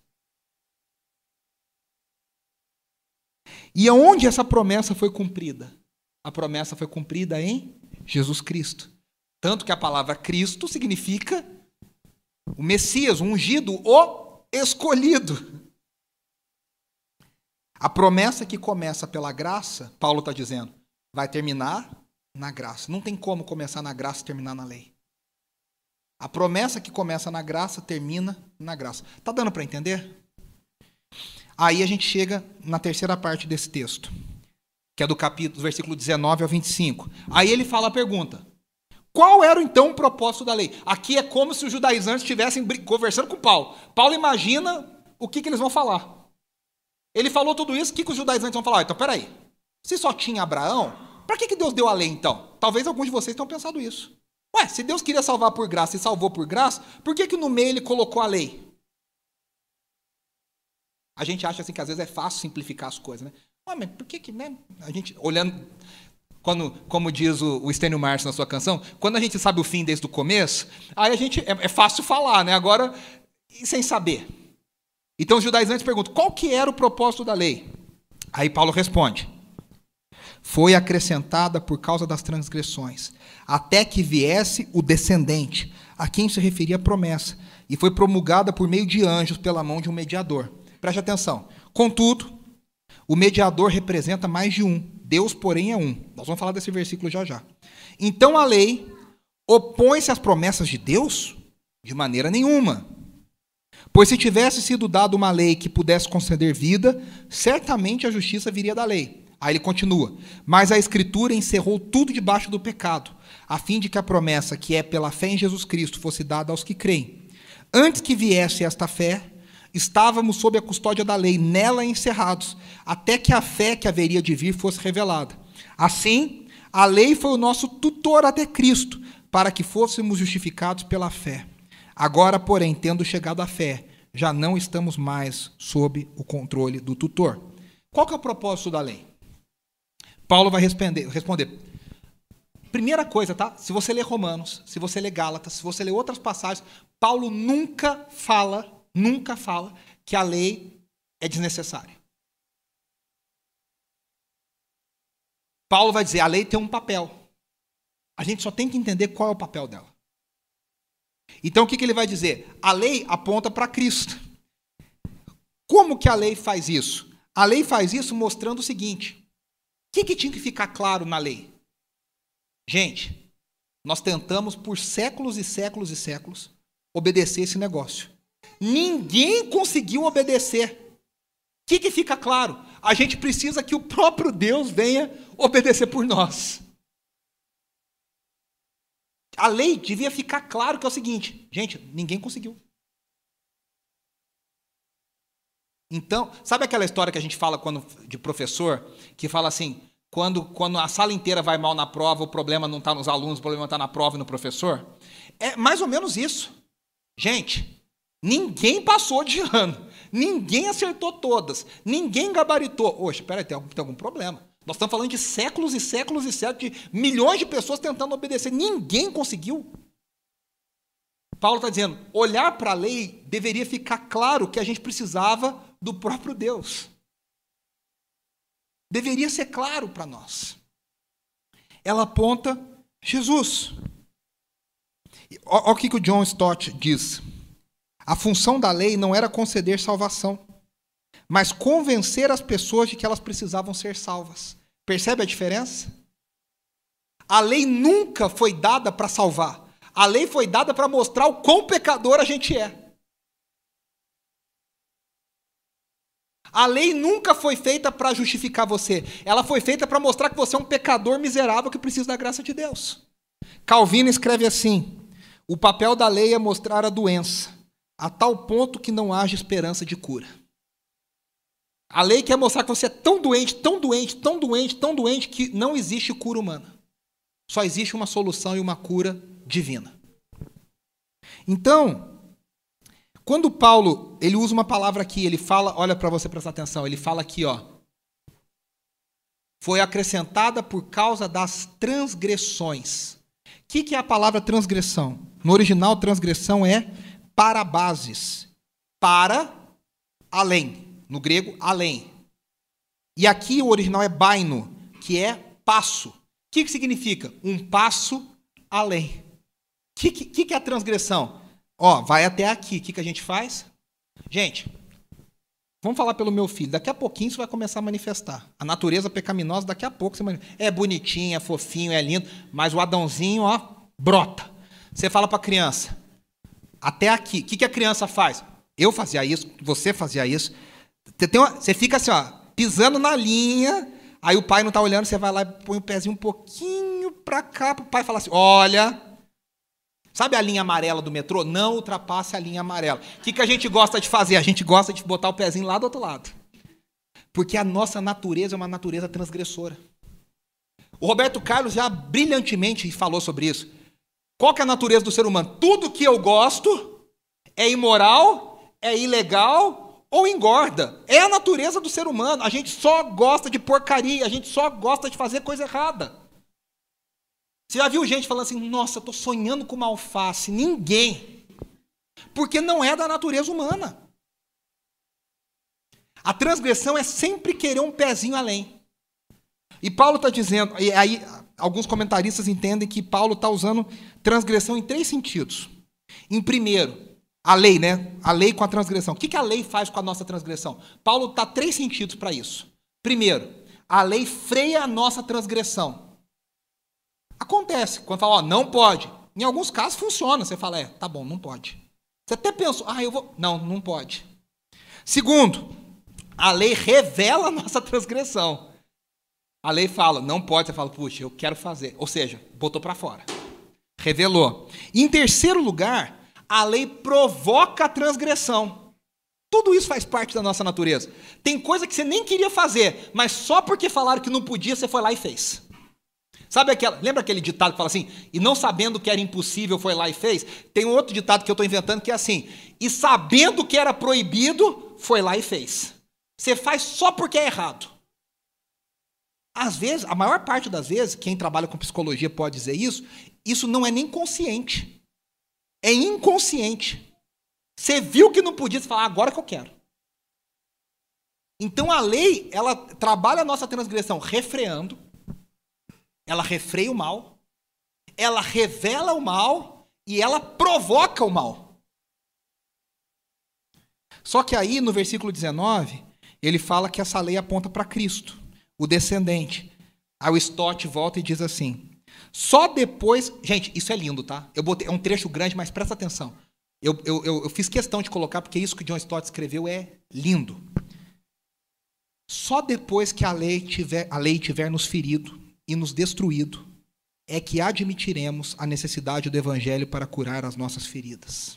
E aonde essa promessa foi cumprida? A promessa foi cumprida em Jesus Cristo. Tanto que a palavra Cristo significa o Messias, o ungido, o escolhido. A promessa que começa pela graça, Paulo está dizendo, vai terminar na graça. Não tem como começar na graça e terminar na lei. A promessa que começa na graça termina na graça. Tá dando para entender? Aí a gente chega na terceira parte desse texto, que é do capítulo, versículo 19 ao 25. Aí ele fala a pergunta: qual era então o propósito da lei? Aqui é como se os judaizantes estivessem conversando com Paulo. Paulo imagina o que, que eles vão falar. Ele falou tudo isso, o que, que os judaizantes vão falar? Então, peraí. Se só tinha Abraão, para que, que Deus deu a lei então? talvez alguns de vocês tenham pensado isso. Ué, se Deus queria salvar por graça e salvou por graça, por que, que no meio ele colocou a lei? A gente acha assim que às vezes é fácil simplificar as coisas, né? Ué, mas por que que, né? A gente, olhando, quando, como diz o, o Márcio na sua canção, quando a gente sabe o fim desde o começo, aí a gente, é, é fácil falar, né? Agora, sem saber. Então os judaizantes perguntam, qual que era o propósito da lei? Aí Paulo responde, foi acrescentada por causa das transgressões, até que viesse o descendente, a quem se referia a promessa, e foi promulgada por meio de anjos pela mão de um mediador. Preste atenção. Contudo, o mediador representa mais de um, Deus, porém, é um. Nós vamos falar desse versículo já já. Então a lei opõe-se às promessas de Deus? De maneira nenhuma. Pois se tivesse sido dada uma lei que pudesse conceder vida, certamente a justiça viria da lei. Aí ele continua: Mas a Escritura encerrou tudo debaixo do pecado, a fim de que a promessa que é pela fé em Jesus Cristo fosse dada aos que creem. Antes que viesse esta fé, estávamos sob a custódia da lei, nela encerrados, até que a fé que haveria de vir fosse revelada. Assim, a lei foi o nosso tutor até Cristo, para que fôssemos justificados pela fé. Agora, porém, tendo chegado à fé, já não estamos mais sob o controle do tutor. Qual que é o propósito da lei? Paulo vai responder, responder. Primeira coisa, tá? Se você ler Romanos, se você ler Gálatas, se você ler outras passagens, Paulo nunca fala, nunca fala que a lei é desnecessária. Paulo vai dizer, a lei tem um papel. A gente só tem que entender qual é o papel dela. Então o que, que ele vai dizer? A lei aponta para Cristo. Como que a lei faz isso? A lei faz isso mostrando o seguinte: o que, que tinha que ficar claro na lei? Gente, nós tentamos por séculos e séculos e séculos obedecer esse negócio. Ninguém conseguiu obedecer. O que, que fica claro? A gente precisa que o próprio Deus venha obedecer por nós. A lei devia ficar claro que é o seguinte, gente, ninguém conseguiu. Então, sabe aquela história que a gente fala quando de professor, que fala assim, quando, quando a sala inteira vai mal na prova, o problema não está nos alunos, o problema está na prova e no professor? É mais ou menos isso. Gente, ninguém passou de ano, ninguém acertou todas, ninguém gabaritou. Oxe, peraí, tem algum, tem algum problema. Nós estamos falando de séculos e séculos e séculos, de milhões de pessoas tentando obedecer. Ninguém conseguiu. Paulo está dizendo, olhar para a lei deveria ficar claro que a gente precisava do próprio Deus. Deveria ser claro para nós. Ela aponta Jesus. Olha o que o John Stott diz. A função da lei não era conceder salvação, mas convencer as pessoas de que elas precisavam ser salvas. Percebe a diferença? A lei nunca foi dada para salvar. A lei foi dada para mostrar o quão pecador a gente é. A lei nunca foi feita para justificar você. Ela foi feita para mostrar que você é um pecador miserável que precisa da graça de Deus. Calvino escreve assim: o papel da lei é mostrar a doença, a tal ponto que não haja esperança de cura. A lei quer mostrar que você é tão doente, tão doente, tão doente, tão doente que não existe cura humana. Só existe uma solução e uma cura divina. Então, quando Paulo, ele usa uma palavra aqui, ele fala, olha para você prestar atenção, ele fala aqui, ó. Foi acrescentada por causa das transgressões. O que, que é a palavra transgressão? No original, transgressão é para bases. Para, além. No grego, além. E aqui o original é baino, que é passo. O que, que significa? Um passo além. O que, que, que é a transgressão? Ó, vai até aqui. O que, que a gente faz? Gente, vamos falar pelo meu filho. Daqui a pouquinho isso vai começar a manifestar. A natureza pecaminosa, daqui a pouco você manifesta. É bonitinho, é fofinho, é lindo, mas o Adãozinho, ó, brota. Você fala para a criança, até aqui. O que, que a criança faz? Eu fazia isso, você fazia isso. Você, uma, você fica assim, ó, pisando na linha, aí o pai não está olhando, você vai lá e põe o pezinho um pouquinho para cá, para o pai falar assim: olha, Sabe a linha amarela do metrô? Não ultrapasse a linha amarela. O que, que a gente gosta de fazer? A gente gosta de botar o pezinho lá do outro lado. Porque a nossa natureza é uma natureza transgressora. O Roberto Carlos já brilhantemente falou sobre isso. Qual que é a natureza do ser humano? Tudo que eu gosto é imoral, é ilegal ou engorda. É a natureza do ser humano. A gente só gosta de porcaria, a gente só gosta de fazer coisa errada. Você já viu gente falando assim: "Nossa, eu tô sonhando com uma alface". Ninguém. Porque não é da natureza humana. A transgressão é sempre querer um pezinho além. E Paulo está dizendo, e aí alguns comentaristas entendem que Paulo está usando transgressão em três sentidos. Em primeiro, a lei, né? A lei com a transgressão. O que, que a lei faz com a nossa transgressão? Paulo está três sentidos para isso. Primeiro, a lei freia a nossa transgressão. Acontece, quando fala, ó, não pode. Em alguns casos funciona, você fala, é, tá bom, não pode. Você até pensou, ah, eu vou. Não, não pode. Segundo, a lei revela a nossa transgressão. A lei fala, não pode, você fala, puxa, eu quero fazer. Ou seja, botou para fora. Revelou. Em terceiro lugar, a lei provoca a transgressão. Tudo isso faz parte da nossa natureza. Tem coisa que você nem queria fazer, mas só porque falaram que não podia, você foi lá e fez. Sabe aquela, lembra aquele ditado que fala assim, e não sabendo que era impossível, foi lá e fez? Tem um outro ditado que eu estou inventando que é assim, e sabendo que era proibido, foi lá e fez. Você faz só porque é errado. Às vezes, a maior parte das vezes, quem trabalha com psicologia pode dizer isso, isso não é nem consciente. É inconsciente. Você viu que não podia, você ah, agora que eu quero. Então a lei, ela trabalha a nossa transgressão refreando, ela refreia o mal, ela revela o mal e ela provoca o mal. Só que aí no versículo 19, ele fala que essa lei aponta para Cristo o descendente. Aí o Stott volta e diz assim: só depois. Gente, isso é lindo, tá? Eu botei, é um trecho grande, mas presta atenção. Eu, eu, eu, eu fiz questão de colocar, porque isso que John Stott escreveu é lindo. Só depois que a lei tiver, a lei tiver nos ferido e nos destruído, é que admitiremos a necessidade do evangelho para curar as nossas feridas.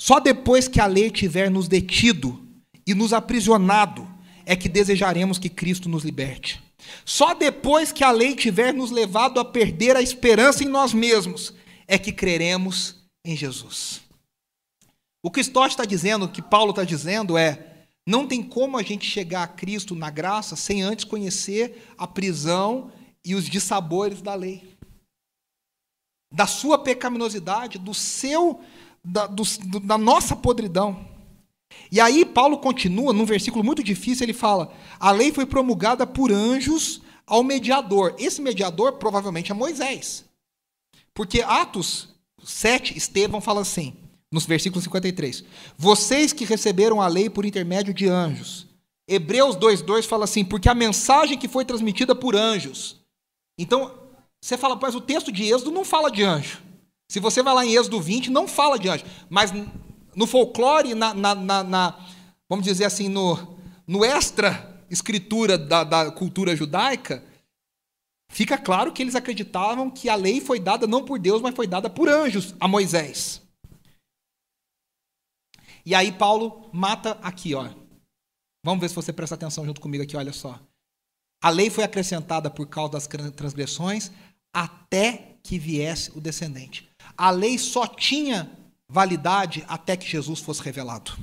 Só depois que a lei tiver nos detido e nos aprisionado é que desejaremos que Cristo nos liberte. Só depois que a lei tiver nos levado a perder a esperança em nós mesmos é que creremos em Jesus. O que Stott está dizendo, o que Paulo está dizendo é: não tem como a gente chegar a Cristo na graça sem antes conhecer a prisão e os dissabores da lei, da sua pecaminosidade, do seu, da, do, da nossa podridão. E aí Paulo continua, num versículo muito difícil, ele fala: a lei foi promulgada por anjos ao mediador. Esse mediador provavelmente é Moisés. Porque Atos 7, Estevão fala assim, nos versículos 53. Vocês que receberam a lei por intermédio de anjos. Hebreus 2,2 fala assim, porque a mensagem que foi transmitida por anjos. Então, você fala, mas o texto de Êxodo não fala de anjo. Se você vai lá em Êxodo 20, não fala de anjo. Mas no folclore, na, na, na, na, vamos dizer assim, no, no extra escritura da, da cultura judaica, fica claro que eles acreditavam que a lei foi dada não por Deus, mas foi dada por anjos a Moisés. E aí Paulo mata aqui, ó. Vamos ver se você presta atenção junto comigo aqui, olha só. A lei foi acrescentada por causa das transgressões até que viesse o descendente. A lei só tinha validade até que Jesus fosse revelado.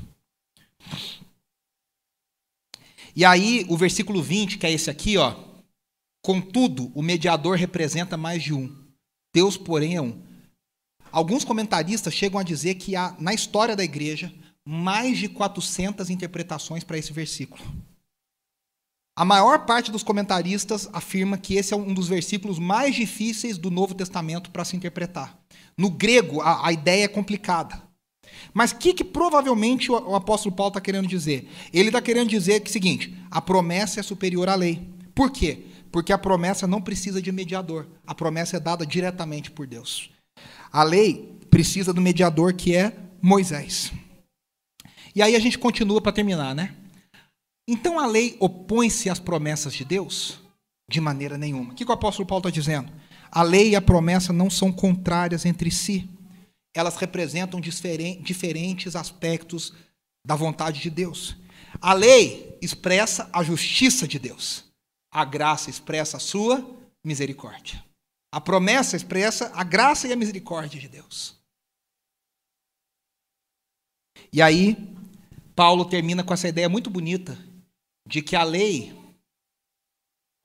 E aí, o versículo 20, que é esse aqui, ó. Contudo, o mediador representa mais de um. Deus, porém, é um. Alguns comentaristas chegam a dizer que há, na história da igreja, mais de 400 interpretações para esse versículo. A maior parte dos comentaristas afirma que esse é um dos versículos mais difíceis do Novo Testamento para se interpretar. No grego, a, a ideia é complicada. Mas o que, que, provavelmente o, apóstolo Paulo está querendo dizer? Ele está querendo dizer que é o seguinte: a promessa é superior à lei. Por quê? Porque a promessa não precisa de mediador. A promessa é dada diretamente por Deus. A lei precisa do mediador que é Moisés. E aí a gente continua para terminar, né? Então a lei opõe-se às promessas de Deus? De maneira nenhuma. O que, o apóstolo Paulo está dizendo? A lei e a promessa não são contrárias entre si. Elas representam diferentes aspectos da vontade de Deus. A lei expressa a justiça de Deus. A graça expressa a sua misericórdia. A promessa expressa a graça e a misericórdia de Deus. E aí, Paulo termina com essa ideia muito bonita de que a lei,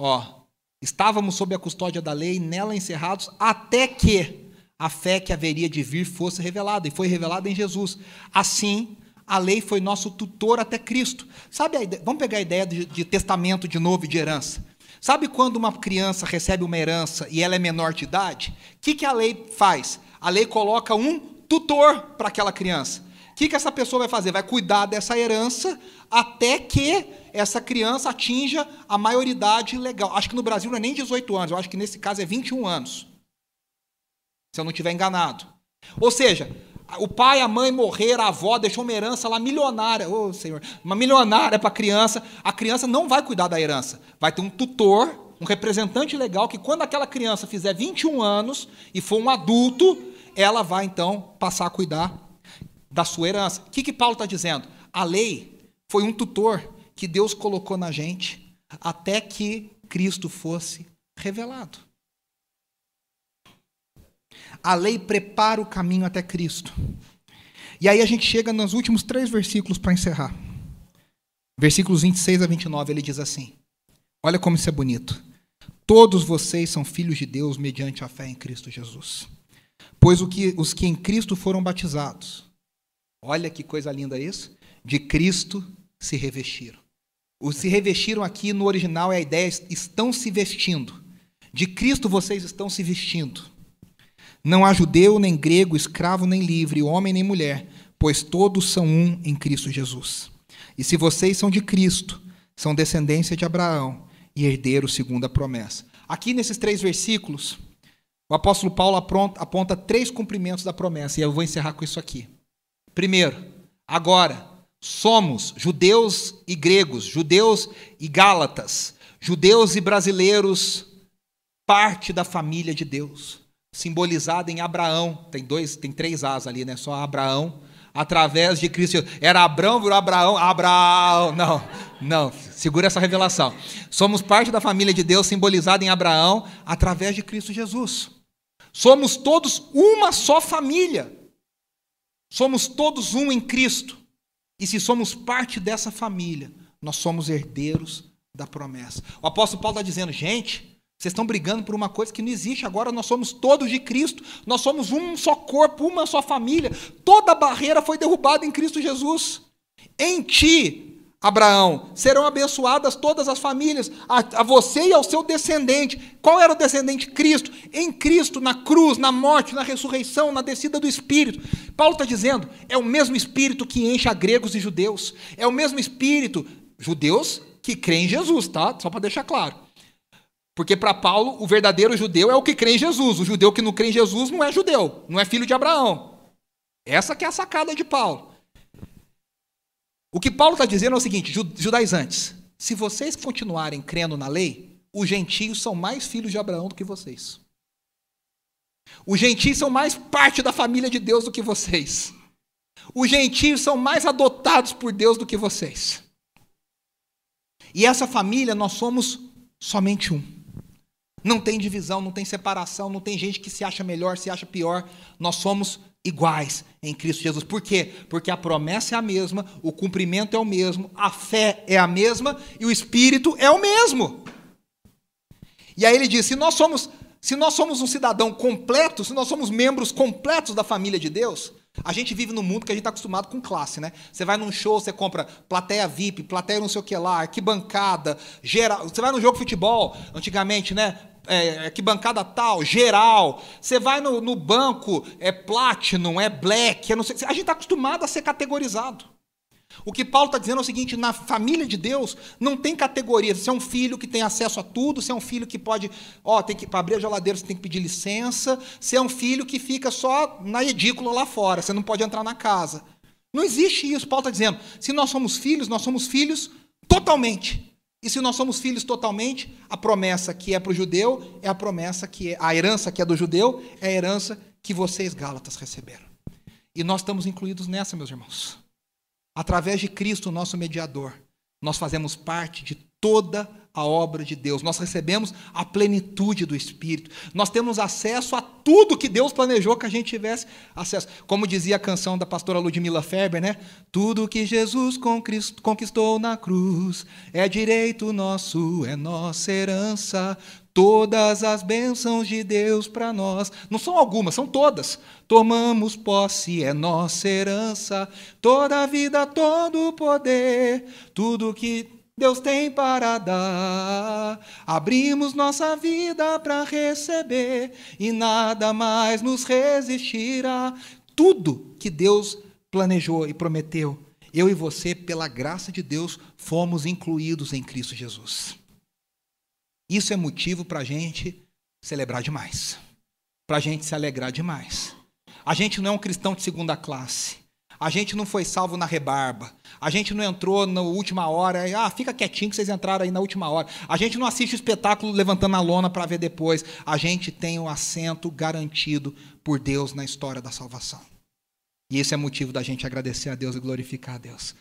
ó, estávamos sob a custódia da lei, nela encerrados, até que a fé que haveria de vir fosse revelada, e foi revelada em Jesus. Assim, a lei foi nosso tutor até Cristo. Sabe ideia, vamos pegar a ideia de, de testamento de novo e de herança. Sabe quando uma criança recebe uma herança e ela é menor de idade? O que, que a lei faz? A lei coloca um tutor para aquela criança. O que, que essa pessoa vai fazer? Vai cuidar dessa herança até que essa criança atinja a maioridade legal. Acho que no Brasil não é nem 18 anos, eu acho que nesse caso é 21 anos. Se eu não estiver enganado. Ou seja, o pai, a mãe morreram, a avó deixou uma herança lá milionária, ô oh, Senhor, uma milionária para a criança. A criança não vai cuidar da herança. Vai ter um tutor, um representante legal, que quando aquela criança fizer 21 anos e for um adulto, ela vai então passar a cuidar da sua herança. O que, que Paulo está dizendo? A lei foi um tutor que Deus colocou na gente até que Cristo fosse revelado. A lei prepara o caminho até Cristo. E aí a gente chega nos últimos três versículos para encerrar. Versículos 26 a 29, ele diz assim: Olha como isso é bonito. Todos vocês são filhos de Deus mediante a fé em Cristo Jesus. Pois que, os que em Cristo foram batizados, olha que coisa linda isso, de Cristo se revestiram. Os se revestiram aqui no original é a ideia, estão se vestindo. De Cristo vocês estão se vestindo. Não há judeu, nem grego, escravo, nem livre, homem, nem mulher, pois todos são um em Cristo Jesus. E se vocês são de Cristo, são descendência de Abraão e herdeiros segundo a promessa. Aqui nesses três versículos, o apóstolo Paulo aponta três cumprimentos da promessa, e eu vou encerrar com isso aqui. Primeiro, agora, somos judeus e gregos, judeus e gálatas, judeus e brasileiros, parte da família de Deus simbolizada em Abraão. Tem dois, tem três As ali, né? Só Abraão, através de Cristo. Era Abraão, virou Abraão, Abraão. Não, não, segura essa revelação. Somos parte da família de Deus simbolizada em Abraão através de Cristo Jesus. Somos todos uma só família. Somos todos um em Cristo. E se somos parte dessa família, nós somos herdeiros da promessa. O apóstolo Paulo está dizendo, gente, vocês estão brigando por uma coisa que não existe. Agora nós somos todos de Cristo. Nós somos um só corpo, uma só família. Toda barreira foi derrubada em Cristo Jesus. Em ti, Abraão, serão abençoadas todas as famílias, a, a, você e ao seu descendente. Qual era o descendente? Cristo. Em Cristo, na cruz, na morte, na ressurreição, na descida do Espírito. Paulo está dizendo: é o mesmo Espírito que enche a gregos e judeus. É o mesmo Espírito, judeus que creem em Jesus, tá? Só para deixar claro. Porque para Paulo, o verdadeiro judeu é o que crê em Jesus. O judeu que não crê em Jesus não é judeu, não é filho de Abraão. Essa que é a sacada de Paulo. O que Paulo está dizendo é o seguinte, judaizantes, se vocês continuarem crendo na lei, os gentios são mais filhos de Abraão do que vocês. Os gentios são mais parte da família de Deus do que vocês. Os gentios são mais adotados por Deus do que vocês. E essa família, nós somos somente um. Não tem divisão, não tem separação, não tem gente que se acha melhor, se acha pior. Nós somos iguais em Cristo Jesus. Por quê? Porque a promessa é a mesma, o cumprimento é o mesmo, a fé é a mesma e o espírito é o mesmo. E aí ele diz: se nós somos, se nós somos um cidadão completo, se nós somos membros completos da família de Deus, a gente vive num mundo que a gente está acostumado com classe, né? Você vai num show, você compra plateia VIP, plateia não sei o que lá, arquibancada, geral. Você vai num jogo de futebol, antigamente, né? É, arquibancada tal, geral. Você vai no, no banco, é Platinum, é Black, não sei. A gente está acostumado a ser categorizado. O que Paulo está dizendo é o seguinte: na família de Deus não tem categoria. Você é um filho que tem acesso a tudo, você é um filho que pode, ó, tem que para abrir a geladeira você tem que pedir licença. Você é um filho que fica só na edícula lá fora, você não pode entrar na casa. Não existe isso. Paulo está dizendo: se nós somos filhos, nós somos filhos totalmente. E se nós somos filhos totalmente, a promessa que é para o judeu é a promessa que é a herança que é do judeu é a herança que vocês gálatas receberam. E nós estamos incluídos nessa, meus irmãos. Através de Cristo, nosso mediador, nós fazemos parte de toda a obra de Deus. Nós recebemos a plenitude do Espírito. Nós temos acesso a tudo que Deus planejou que a gente tivesse acesso. Como dizia a canção da pastora Ludmila Ferber, né? Tudo que Jesus conquistou na cruz é direito nosso, é nossa herança. Todas as bênçãos de Deus para nós, não são algumas, são todas. Tomamos posse, é nossa herança. Toda a vida, todo o poder, tudo que Deus tem para dar. Abrimos nossa vida para receber e nada mais nos resistirá. Tudo que Deus planejou e prometeu, eu e você, pela graça de Deus, fomos incluídos em Cristo Jesus. Isso é motivo para a gente celebrar demais, para a gente se alegrar demais. A gente não é um cristão de segunda classe. A gente não foi salvo na rebarba. A gente não entrou na última hora. Ah, fica quietinho que vocês entraram aí na última hora. A gente não assiste o espetáculo levantando a lona para ver depois. A gente tem o um assento garantido por Deus na história da salvação. E esse é motivo da gente agradecer a Deus e glorificar a Deus.